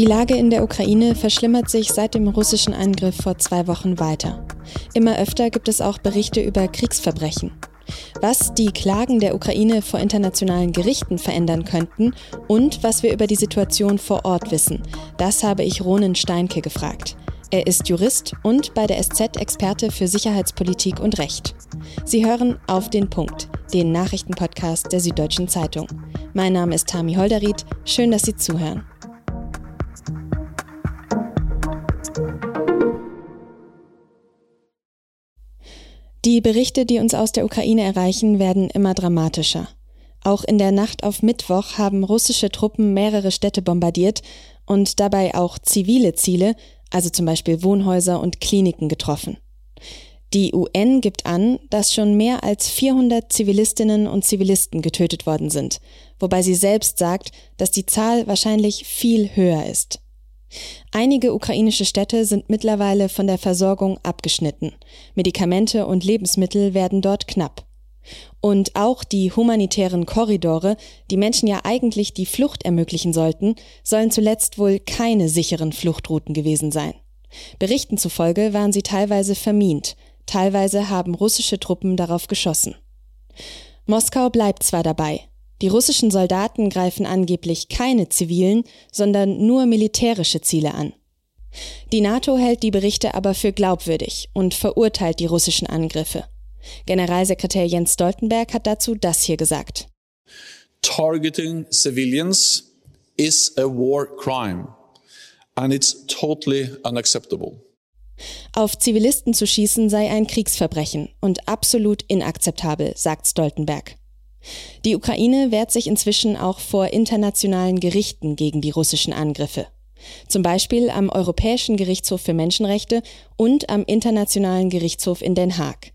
Die Lage in der Ukraine verschlimmert sich seit dem russischen Angriff vor zwei Wochen weiter. Immer öfter gibt es auch Berichte über Kriegsverbrechen. Was die Klagen der Ukraine vor internationalen Gerichten verändern könnten und was wir über die Situation vor Ort wissen, das habe ich Ronen Steinke gefragt. Er ist Jurist und bei der SZ Experte für Sicherheitspolitik und Recht. Sie hören auf den Punkt, den Nachrichtenpodcast der Süddeutschen Zeitung. Mein Name ist Tami Holderried. Schön, dass Sie zuhören. Die Berichte, die uns aus der Ukraine erreichen, werden immer dramatischer. Auch in der Nacht auf Mittwoch haben russische Truppen mehrere Städte bombardiert und dabei auch zivile Ziele, also zum Beispiel Wohnhäuser und Kliniken, getroffen. Die UN gibt an, dass schon mehr als 400 Zivilistinnen und Zivilisten getötet worden sind, wobei sie selbst sagt, dass die Zahl wahrscheinlich viel höher ist. Einige ukrainische Städte sind mittlerweile von der Versorgung abgeschnitten. Medikamente und Lebensmittel werden dort knapp. Und auch die humanitären Korridore, die Menschen ja eigentlich die Flucht ermöglichen sollten, sollen zuletzt wohl keine sicheren Fluchtrouten gewesen sein. Berichten zufolge waren sie teilweise vermint, teilweise haben russische Truppen darauf geschossen. Moskau bleibt zwar dabei, die russischen Soldaten greifen angeblich keine zivilen, sondern nur militärische Ziele an. Die NATO hält die Berichte aber für glaubwürdig und verurteilt die russischen Angriffe. Generalsekretär Jens Stoltenberg hat dazu das hier gesagt. Targeting civilians is a war crime and it's totally unacceptable. Auf Zivilisten zu schießen sei ein Kriegsverbrechen und absolut inakzeptabel, sagt Stoltenberg. Die Ukraine wehrt sich inzwischen auch vor internationalen Gerichten gegen die russischen Angriffe. Zum Beispiel am Europäischen Gerichtshof für Menschenrechte und am Internationalen Gerichtshof in Den Haag.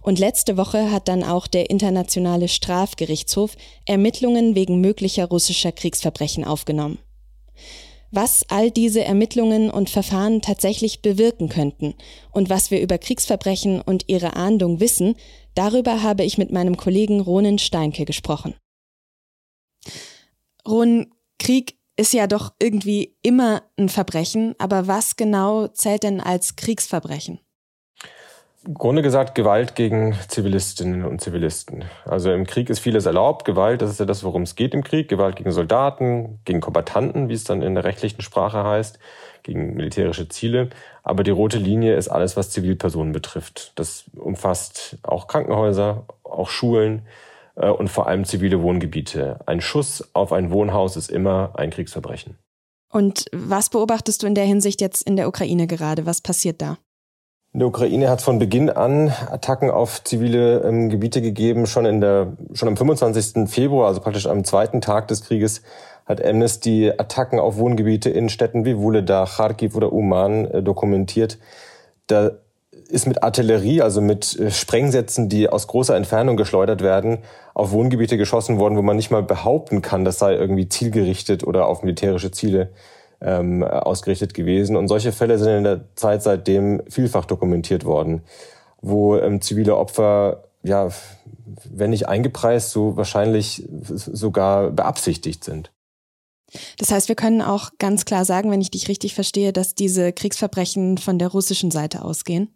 Und letzte Woche hat dann auch der Internationale Strafgerichtshof Ermittlungen wegen möglicher russischer Kriegsverbrechen aufgenommen. Was all diese Ermittlungen und Verfahren tatsächlich bewirken könnten und was wir über Kriegsverbrechen und ihre Ahndung wissen, Darüber habe ich mit meinem Kollegen Ronen Steinke gesprochen. Ronen, Krieg ist ja doch irgendwie immer ein Verbrechen, aber was genau zählt denn als Kriegsverbrechen? Grunde gesagt Gewalt gegen Zivilistinnen und Zivilisten. Also im Krieg ist vieles erlaubt. Gewalt, das ist ja das, worum es geht im Krieg. Gewalt gegen Soldaten, gegen Kombattanten, wie es dann in der rechtlichen Sprache heißt, gegen militärische Ziele. Aber die rote Linie ist alles, was Zivilpersonen betrifft. Das umfasst auch Krankenhäuser, auch Schulen äh, und vor allem zivile Wohngebiete. Ein Schuss auf ein Wohnhaus ist immer ein Kriegsverbrechen. Und was beobachtest du in der Hinsicht jetzt in der Ukraine gerade? Was passiert da? In der Ukraine hat von Beginn an Attacken auf zivile ähm, Gebiete gegeben. Schon in der, schon am 25. Februar, also praktisch am zweiten Tag des Krieges, hat Amnesty Attacken auf Wohngebiete in Städten wie Wuledar, Kharkiv oder Uman äh, dokumentiert. Da ist mit Artillerie, also mit äh, Sprengsätzen, die aus großer Entfernung geschleudert werden, auf Wohngebiete geschossen worden, wo man nicht mal behaupten kann, das sei irgendwie zielgerichtet oder auf militärische Ziele ähm, ausgerichtet gewesen. Und solche Fälle sind in der Zeit seitdem vielfach dokumentiert worden, wo ähm, zivile Opfer, ja, wenn nicht eingepreist, so wahrscheinlich sogar beabsichtigt sind. Das heißt, wir können auch ganz klar sagen, wenn ich dich richtig verstehe, dass diese Kriegsverbrechen von der russischen Seite ausgehen?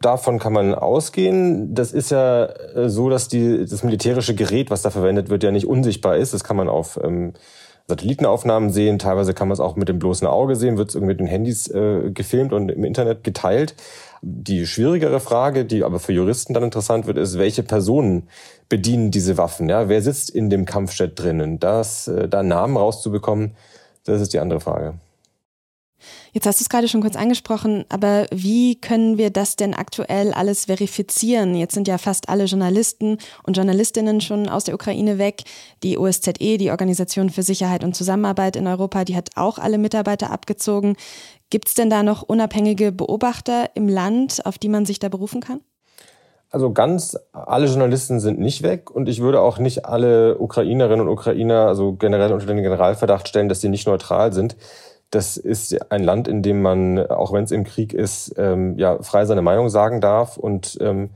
Davon kann man ausgehen. Das ist ja äh, so, dass die, das militärische Gerät, was da verwendet wird, ja nicht unsichtbar ist. Das kann man auf ähm, Satellitenaufnahmen sehen. Teilweise kann man es auch mit dem bloßen Auge sehen, wird es irgendwie mit den Handys äh, gefilmt und im Internet geteilt. Die schwierigere Frage, die aber für Juristen dann interessant wird, ist, welche Personen bedienen diese Waffen? Ja, wer sitzt in dem Kampfjet drinnen? Das, äh, da Namen rauszubekommen, das ist die andere Frage. Jetzt hast du es gerade schon kurz angesprochen, aber wie können wir das denn aktuell alles verifizieren? Jetzt sind ja fast alle Journalisten und Journalistinnen schon aus der Ukraine weg. Die OSZE, die Organisation für Sicherheit und Zusammenarbeit in Europa, die hat auch alle Mitarbeiter abgezogen. Gibt es denn da noch unabhängige Beobachter im Land, auf die man sich da berufen kann? Also ganz alle Journalisten sind nicht weg und ich würde auch nicht alle Ukrainerinnen und Ukrainer, also generell unter den Generalverdacht stellen, dass sie nicht neutral sind. Das ist ein Land, in dem man, auch wenn es im Krieg ist, ähm, ja frei seine Meinung sagen darf und ähm,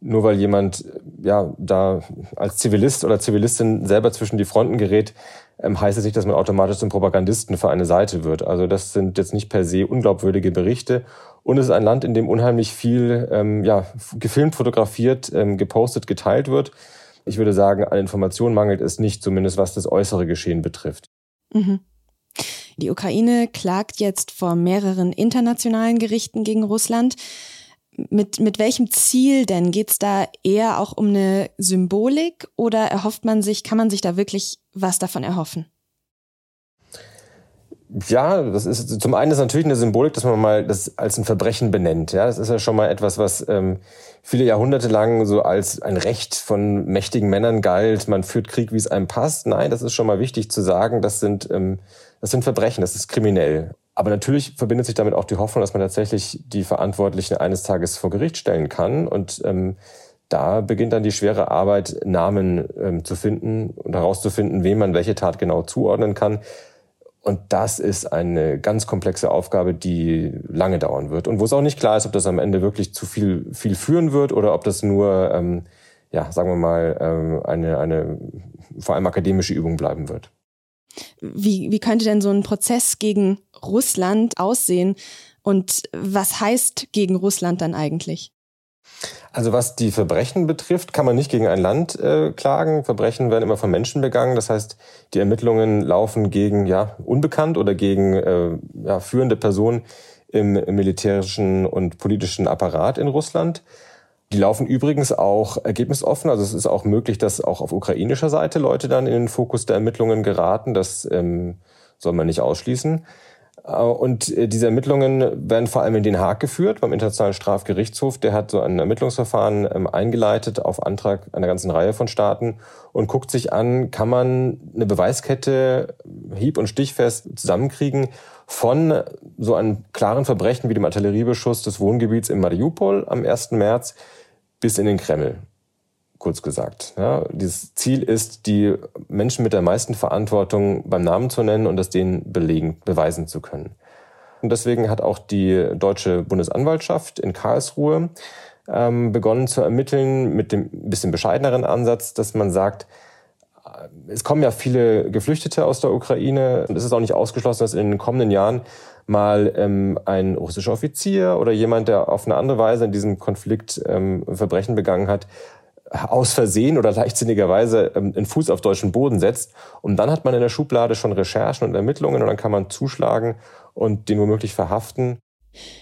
nur weil jemand ja da als Zivilist oder Zivilistin selber zwischen die Fronten gerät, ähm, heißt es nicht, dass man automatisch zum Propagandisten für eine Seite wird. Also das sind jetzt nicht per se unglaubwürdige Berichte. Und es ist ein Land, in dem unheimlich viel ähm, ja, gefilmt, fotografiert, ähm, gepostet, geteilt wird. Ich würde sagen, an Informationen mangelt es nicht, zumindest was das äußere Geschehen betrifft. Mhm. Die Ukraine klagt jetzt vor mehreren internationalen Gerichten gegen Russland. Mit, mit welchem Ziel denn? Geht es da eher auch um eine Symbolik oder erhofft man sich, kann man sich da wirklich was davon erhoffen? Ja, das ist zum einen ist natürlich eine Symbolik, dass man mal das als ein Verbrechen benennt. Ja, das ist ja schon mal etwas, was ähm, viele Jahrhunderte lang so als ein Recht von mächtigen Männern galt. Man führt Krieg, wie es einem passt. Nein, das ist schon mal wichtig zu sagen. Das sind ähm, das sind Verbrechen, das ist kriminell. Aber natürlich verbindet sich damit auch die Hoffnung, dass man tatsächlich die Verantwortlichen eines Tages vor Gericht stellen kann. Und ähm, da beginnt dann die schwere Arbeit, Namen ähm, zu finden und herauszufinden, wem man welche Tat genau zuordnen kann. Und das ist eine ganz komplexe Aufgabe, die lange dauern wird und wo es auch nicht klar ist, ob das am Ende wirklich zu viel, viel führen wird oder ob das nur, ähm, ja, sagen wir mal, ähm, eine, eine vor allem akademische Übung bleiben wird. Wie, wie könnte denn so ein Prozess gegen Russland aussehen? Und was heißt gegen Russland dann eigentlich? Also was die Verbrechen betrifft, kann man nicht gegen ein Land äh, klagen. Verbrechen werden immer von Menschen begangen. Das heißt, die Ermittlungen laufen gegen ja unbekannt oder gegen äh, ja, führende Personen im, im militärischen und politischen Apparat in Russland. Die laufen übrigens auch ergebnisoffen. Also es ist auch möglich, dass auch auf ukrainischer Seite Leute dann in den Fokus der Ermittlungen geraten. Das ähm, soll man nicht ausschließen. Äh, und äh, diese Ermittlungen werden vor allem in Den Haag geführt, beim Internationalen Strafgerichtshof. Der hat so ein Ermittlungsverfahren ähm, eingeleitet auf Antrag einer ganzen Reihe von Staaten und guckt sich an, kann man eine Beweiskette hieb- und stichfest zusammenkriegen von so einem klaren Verbrechen wie dem Artilleriebeschuss des Wohngebiets in Mariupol am 1. März bis in den Kreml, kurz gesagt. Ja, dieses Ziel ist, die Menschen mit der meisten Verantwortung beim Namen zu nennen und das denen belegen, beweisen zu können. Und deswegen hat auch die deutsche Bundesanwaltschaft in Karlsruhe ähm, begonnen zu ermitteln mit dem bisschen bescheideneren Ansatz, dass man sagt, äh, es kommen ja viele Geflüchtete aus der Ukraine und es ist auch nicht ausgeschlossen, dass in den kommenden Jahren mal ähm, ein russischer Offizier oder jemand, der auf eine andere Weise in diesem Konflikt ähm, Verbrechen begangen hat, aus Versehen oder leichtsinnigerweise ähm, einen Fuß auf deutschen Boden setzt. Und dann hat man in der Schublade schon Recherchen und Ermittlungen und dann kann man zuschlagen und den womöglich verhaften.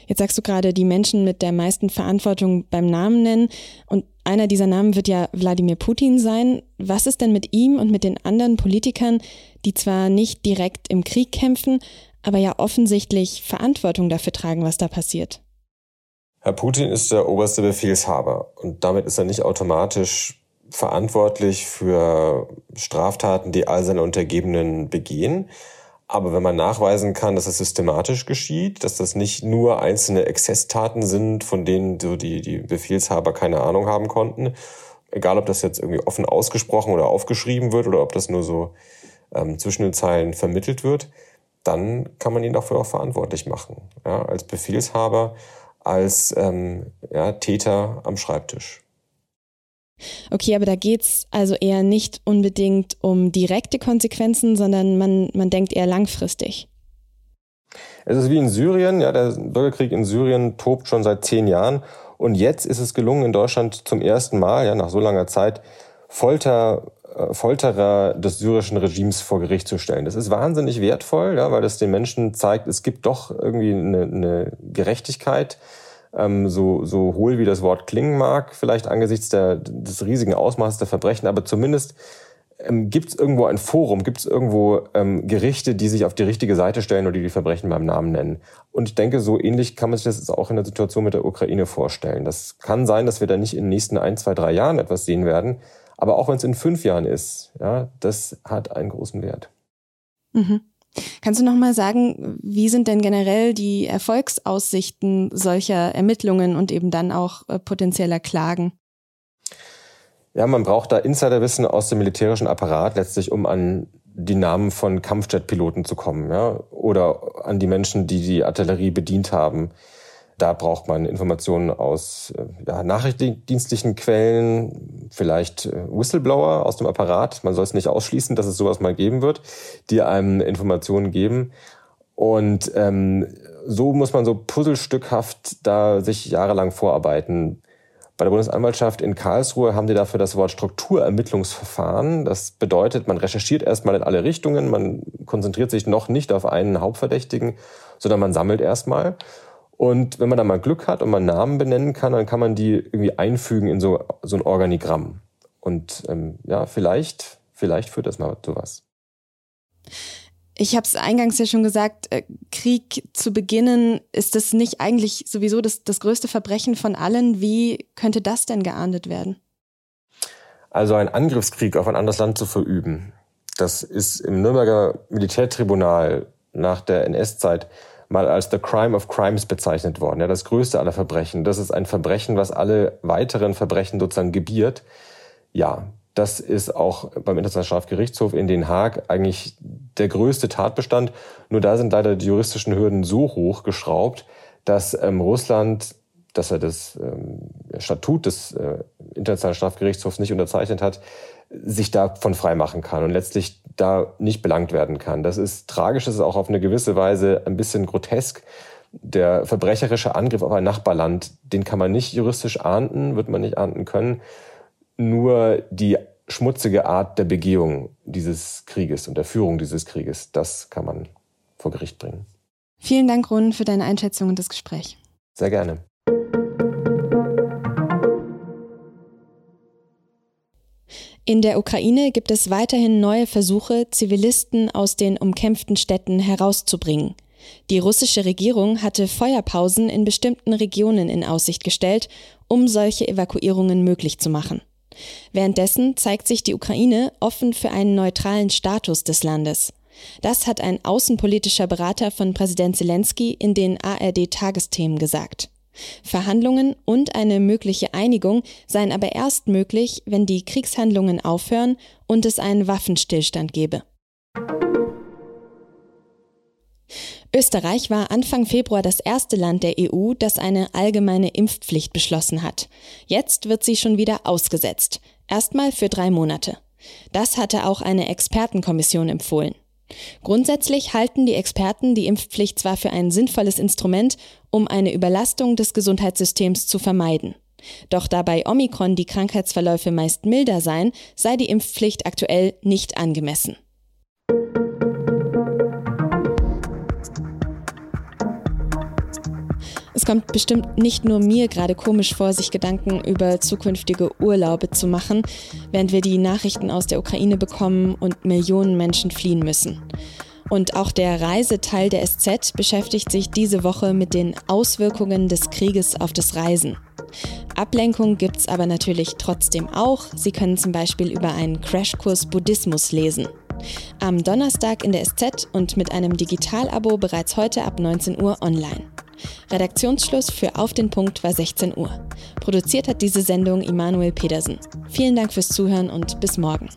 Jetzt sagst du gerade, die Menschen mit der meisten Verantwortung beim Namen nennen. Und einer dieser Namen wird ja Wladimir Putin sein. Was ist denn mit ihm und mit den anderen Politikern, die zwar nicht direkt im Krieg kämpfen, aber ja offensichtlich Verantwortung dafür tragen, was da passiert. Herr Putin ist der oberste Befehlshaber und damit ist er nicht automatisch verantwortlich für Straftaten, die all seine Untergebenen begehen. Aber wenn man nachweisen kann, dass das systematisch geschieht, dass das nicht nur einzelne Exzesstaten sind, von denen so die, die Befehlshaber keine Ahnung haben konnten, egal ob das jetzt irgendwie offen ausgesprochen oder aufgeschrieben wird oder ob das nur so ähm, zwischen den Zeilen vermittelt wird, dann kann man ihn dafür auch verantwortlich machen. Ja, als Befehlshaber, als ähm, ja, Täter am Schreibtisch. Okay, aber da geht es also eher nicht unbedingt um direkte Konsequenzen, sondern man, man denkt eher langfristig. Es ist wie in Syrien, ja, der Bürgerkrieg in Syrien tobt schon seit zehn Jahren und jetzt ist es gelungen, in Deutschland zum ersten Mal, ja, nach so langer Zeit, Folter äh, Folterer des syrischen Regimes vor Gericht zu stellen. Das ist wahnsinnig wertvoll, ja, weil das den Menschen zeigt, es gibt doch irgendwie eine, eine Gerechtigkeit, ähm, so, so hohl wie das Wort klingen mag, vielleicht angesichts der, des riesigen Ausmaßes der Verbrechen, aber zumindest ähm, gibt es irgendwo ein Forum, gibt es irgendwo ähm, Gerichte, die sich auf die richtige Seite stellen oder die die Verbrechen beim Namen nennen. Und ich denke, so ähnlich kann man sich das auch in der Situation mit der Ukraine vorstellen. Das kann sein, dass wir da nicht in den nächsten ein, zwei, drei Jahren etwas sehen werden, aber auch wenn es in fünf Jahren ist, ja, das hat einen großen Wert. Mhm. Kannst du noch mal sagen, wie sind denn generell die Erfolgsaussichten solcher Ermittlungen und eben dann auch äh, potenzieller Klagen? Ja, man braucht da Insiderwissen aus dem militärischen Apparat letztlich, um an die Namen von Kampfjetpiloten zu kommen, ja, oder an die Menschen, die die Artillerie bedient haben. Da braucht man Informationen aus äh, ja, nachrichtendienstlichen Quellen, vielleicht äh, Whistleblower aus dem Apparat. Man soll es nicht ausschließen, dass es sowas mal geben wird, die einem Informationen geben. Und ähm, so muss man so puzzlestückhaft da sich jahrelang vorarbeiten. Bei der Bundesanwaltschaft in Karlsruhe haben die dafür das Wort Strukturermittlungsverfahren. Das bedeutet, man recherchiert erstmal in alle Richtungen, man konzentriert sich noch nicht auf einen Hauptverdächtigen, sondern man sammelt erstmal. Und wenn man da mal Glück hat und man Namen benennen kann, dann kann man die irgendwie einfügen in so, so ein Organigramm. Und ähm, ja, vielleicht, vielleicht führt das mal zu was. Ich habe es eingangs ja schon gesagt, äh, Krieg zu beginnen, ist das nicht eigentlich sowieso das, das größte Verbrechen von allen? Wie könnte das denn geahndet werden? Also ein Angriffskrieg auf ein anderes Land zu verüben, das ist im Nürnberger Militärtribunal nach der NS-Zeit mal als the crime of crimes bezeichnet worden. Ja, das größte aller Verbrechen. Das ist ein Verbrechen, was alle weiteren Verbrechen sozusagen gebiert. Ja, das ist auch beim Internationalen Strafgerichtshof in Den Haag eigentlich der größte Tatbestand. Nur da sind leider die juristischen Hürden so hoch geschraubt, dass ähm, Russland, dass er das ähm, Statut des äh, Internationalen Strafgerichtshofs nicht unterzeichnet hat, sich davon freimachen kann und letztlich da nicht belangt werden kann. Das ist tragisch, das ist auch auf eine gewisse Weise ein bisschen grotesk. Der verbrecherische Angriff auf ein Nachbarland, den kann man nicht juristisch ahnden, wird man nicht ahnden können nur die schmutzige Art der Begehung dieses Krieges und der Führung dieses Krieges, das kann man vor Gericht bringen. Vielen Dank, Ron, für deine Einschätzung und das Gespräch. Sehr gerne. In der Ukraine gibt es weiterhin neue Versuche, Zivilisten aus den umkämpften Städten herauszubringen. Die russische Regierung hatte Feuerpausen in bestimmten Regionen in Aussicht gestellt, um solche Evakuierungen möglich zu machen. Währenddessen zeigt sich die Ukraine offen für einen neutralen Status des Landes. Das hat ein außenpolitischer Berater von Präsident Zelensky in den ARD-Tagesthemen gesagt. Verhandlungen und eine mögliche Einigung seien aber erst möglich, wenn die Kriegshandlungen aufhören und es einen Waffenstillstand gebe. Österreich war Anfang Februar das erste Land der EU, das eine allgemeine Impfpflicht beschlossen hat. Jetzt wird sie schon wieder ausgesetzt. Erstmal für drei Monate. Das hatte auch eine Expertenkommission empfohlen. Grundsätzlich halten die Experten die Impfpflicht zwar für ein sinnvolles Instrument, um eine Überlastung des Gesundheitssystems zu vermeiden. Doch da bei Omikron die Krankheitsverläufe meist milder seien, sei die Impfpflicht aktuell nicht angemessen. Kommt bestimmt nicht nur mir gerade komisch vor, sich Gedanken über zukünftige Urlaube zu machen, während wir die Nachrichten aus der Ukraine bekommen und Millionen Menschen fliehen müssen. Und auch der Reiseteil der SZ beschäftigt sich diese Woche mit den Auswirkungen des Krieges auf das Reisen. Ablenkung gibt's aber natürlich trotzdem auch. Sie können zum Beispiel über einen Crashkurs Buddhismus lesen. Am Donnerstag in der SZ und mit einem Digitalabo bereits heute ab 19 Uhr online. Redaktionsschluss für Auf den Punkt war 16 Uhr. Produziert hat diese Sendung Immanuel Pedersen. Vielen Dank fürs Zuhören und bis morgen.